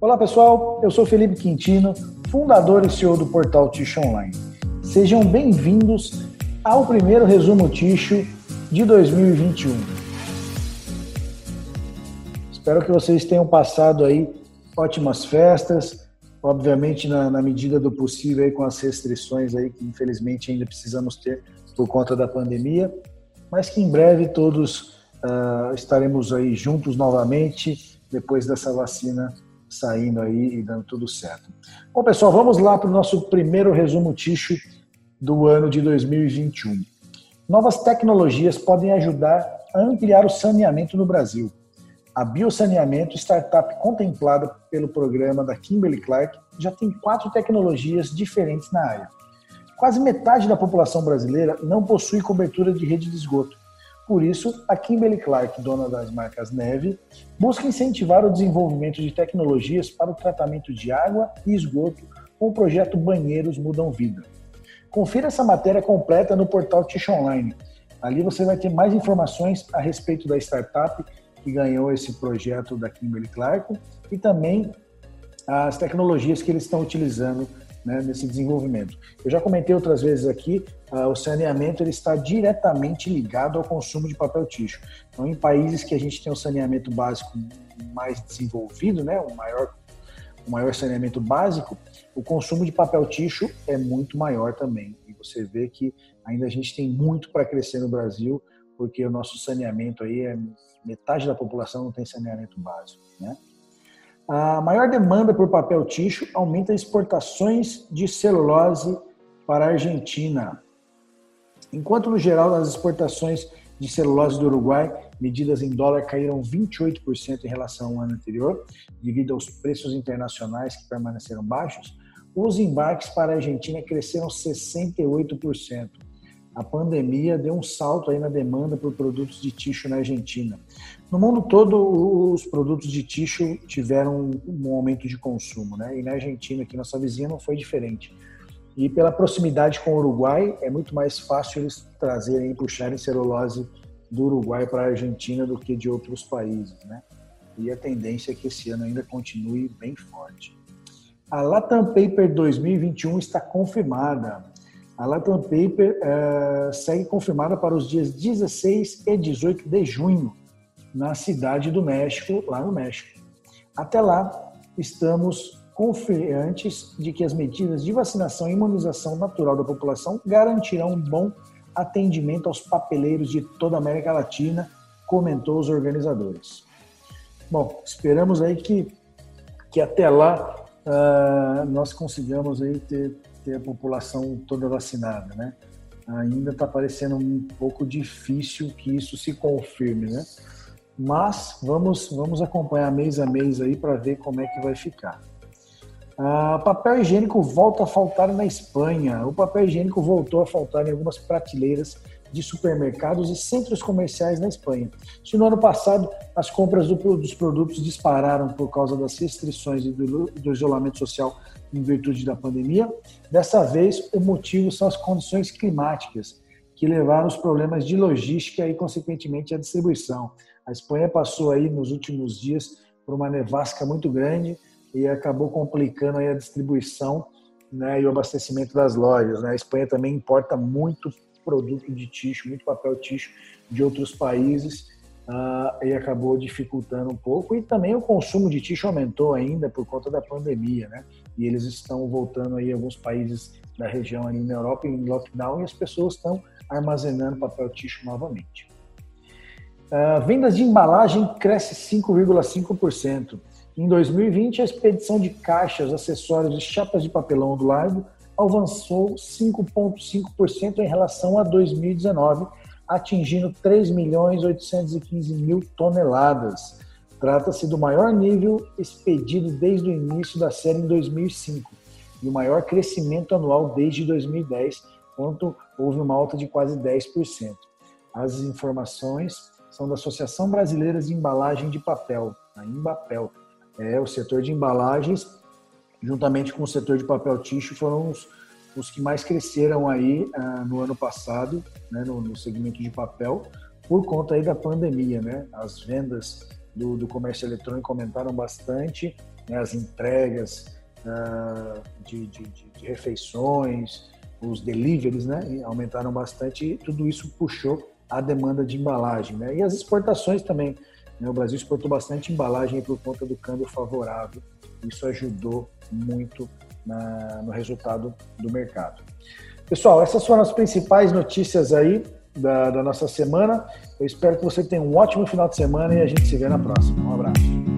Olá pessoal, eu sou Felipe Quintino, fundador e CEO do portal Ticho Online. Sejam bem-vindos ao primeiro resumo Ticho de 2021. Espero que vocês tenham passado aí ótimas festas, obviamente na, na medida do possível aí com as restrições aí que infelizmente ainda precisamos ter por conta da pandemia, mas que em breve todos uh, estaremos aí juntos novamente depois dessa vacina saindo aí e dando tudo certo. Bom, pessoal, vamos lá para o nosso primeiro resumo Ticho do ano de 2021. Novas tecnologias podem ajudar a ampliar o saneamento no Brasil. A Biosaneamento, startup contemplada pelo programa da Kimberly Clark, já tem quatro tecnologias diferentes na área. Quase metade da população brasileira não possui cobertura de rede de esgoto por isso, a Kimberly Clark, dona das marcas Neve, busca incentivar o desenvolvimento de tecnologias para o tratamento de água e esgoto com o projeto Banheiros Mudam Vida. Confira essa matéria completa no portal Tish Online. Ali você vai ter mais informações a respeito da startup que ganhou esse projeto da Kimberly Clark e também as tecnologias que eles estão utilizando né, nesse desenvolvimento. Eu já comentei outras vezes aqui, uh, o saneamento ele está diretamente ligado ao consumo de papel ticho. Então, em países que a gente tem um saneamento básico mais desenvolvido, né, o maior o maior saneamento básico, o consumo de papel ticho é muito maior também. E você vê que ainda a gente tem muito para crescer no Brasil, porque o nosso saneamento aí é metade da população não tem saneamento básico, né? A maior demanda por papel ticho aumenta exportações de celulose para a Argentina. Enquanto, no geral, as exportações de celulose do Uruguai, medidas em dólar, caíram 28% em relação ao ano anterior, devido aos preços internacionais que permaneceram baixos, os embarques para a Argentina cresceram 68% a pandemia deu um salto aí na demanda por produtos de tixo na Argentina. No mundo todo, os produtos de tixo tiveram um aumento de consumo, né? E na Argentina, que nossa vizinha, não foi diferente. E pela proximidade com o Uruguai, é muito mais fácil eles trazerem e puxarem celulose do Uruguai para a Argentina do que de outros países, né? E a tendência é que esse ano ainda continue bem forte. A Latam Paper 2021 está confirmada. A Latam Paper uh, segue confirmada para os dias 16 e 18 de junho, na cidade do México, lá no México. Até lá, estamos confiantes de que as medidas de vacinação e imunização natural da população garantirão um bom atendimento aos papeleiros de toda a América Latina, comentou os organizadores. Bom, esperamos aí que, que até lá uh, nós consigamos aí ter ter a população toda vacinada, né? Ainda está parecendo um pouco difícil que isso se confirme, né? Mas vamos, vamos acompanhar mês a mês aí para ver como é que vai ficar. Ah, papel higiênico volta a faltar na Espanha. O papel higiênico voltou a faltar em algumas prateleiras de supermercados e centros comerciais na Espanha. Se no ano passado as compras do, dos produtos dispararam por causa das restrições e do, do isolamento social em virtude da pandemia, dessa vez o motivo são as condições climáticas que levaram os problemas de logística e, consequentemente, a distribuição. A Espanha passou aí nos últimos dias por uma nevasca muito grande e acabou complicando aí a distribuição né, e o abastecimento das lojas. Né? A Espanha também importa muito produto de tixo, muito papel tixo de outros países uh, e acabou dificultando um pouco. E também o consumo de tixo aumentou ainda por conta da pandemia, né? E eles estão voltando aí alguns países da região ali na Europa em lockdown e as pessoas estão armazenando papel tixo novamente. Uh, vendas de embalagem cresce 5,5%. Em 2020, a expedição de caixas, acessórios e chapas de papelão do Largo avançou 5,5% em relação a 2019, atingindo 3 milhões 815 mil toneladas. Trata-se do maior nível expedido desde o início da série em 2005 e o maior crescimento anual desde 2010, quando houve uma alta de quase 10%. As informações são da Associação Brasileira de Embalagem de Papel, a Embapel. É o setor de embalagens juntamente com o setor de papel ticho, foram os, os que mais cresceram aí ah, no ano passado, né, no, no, segmento de papel, por conta aí da pandemia, né? As vendas do, do comércio eletrônico aumentaram bastante né, as entregas uh, de, de, de, refeições, os deliveries, né, aumentaram bastante e tudo isso puxou a demanda de embalagem, né, e as exportações também. Né, o Brasil exportou bastante embalagem por conta do câmbio favorável. Isso ajudou muito na, no resultado do mercado. Pessoal, essas foram as principais notícias aí da, da nossa semana. Eu espero que você tenha um ótimo final de semana e a gente se vê na próxima. Um abraço.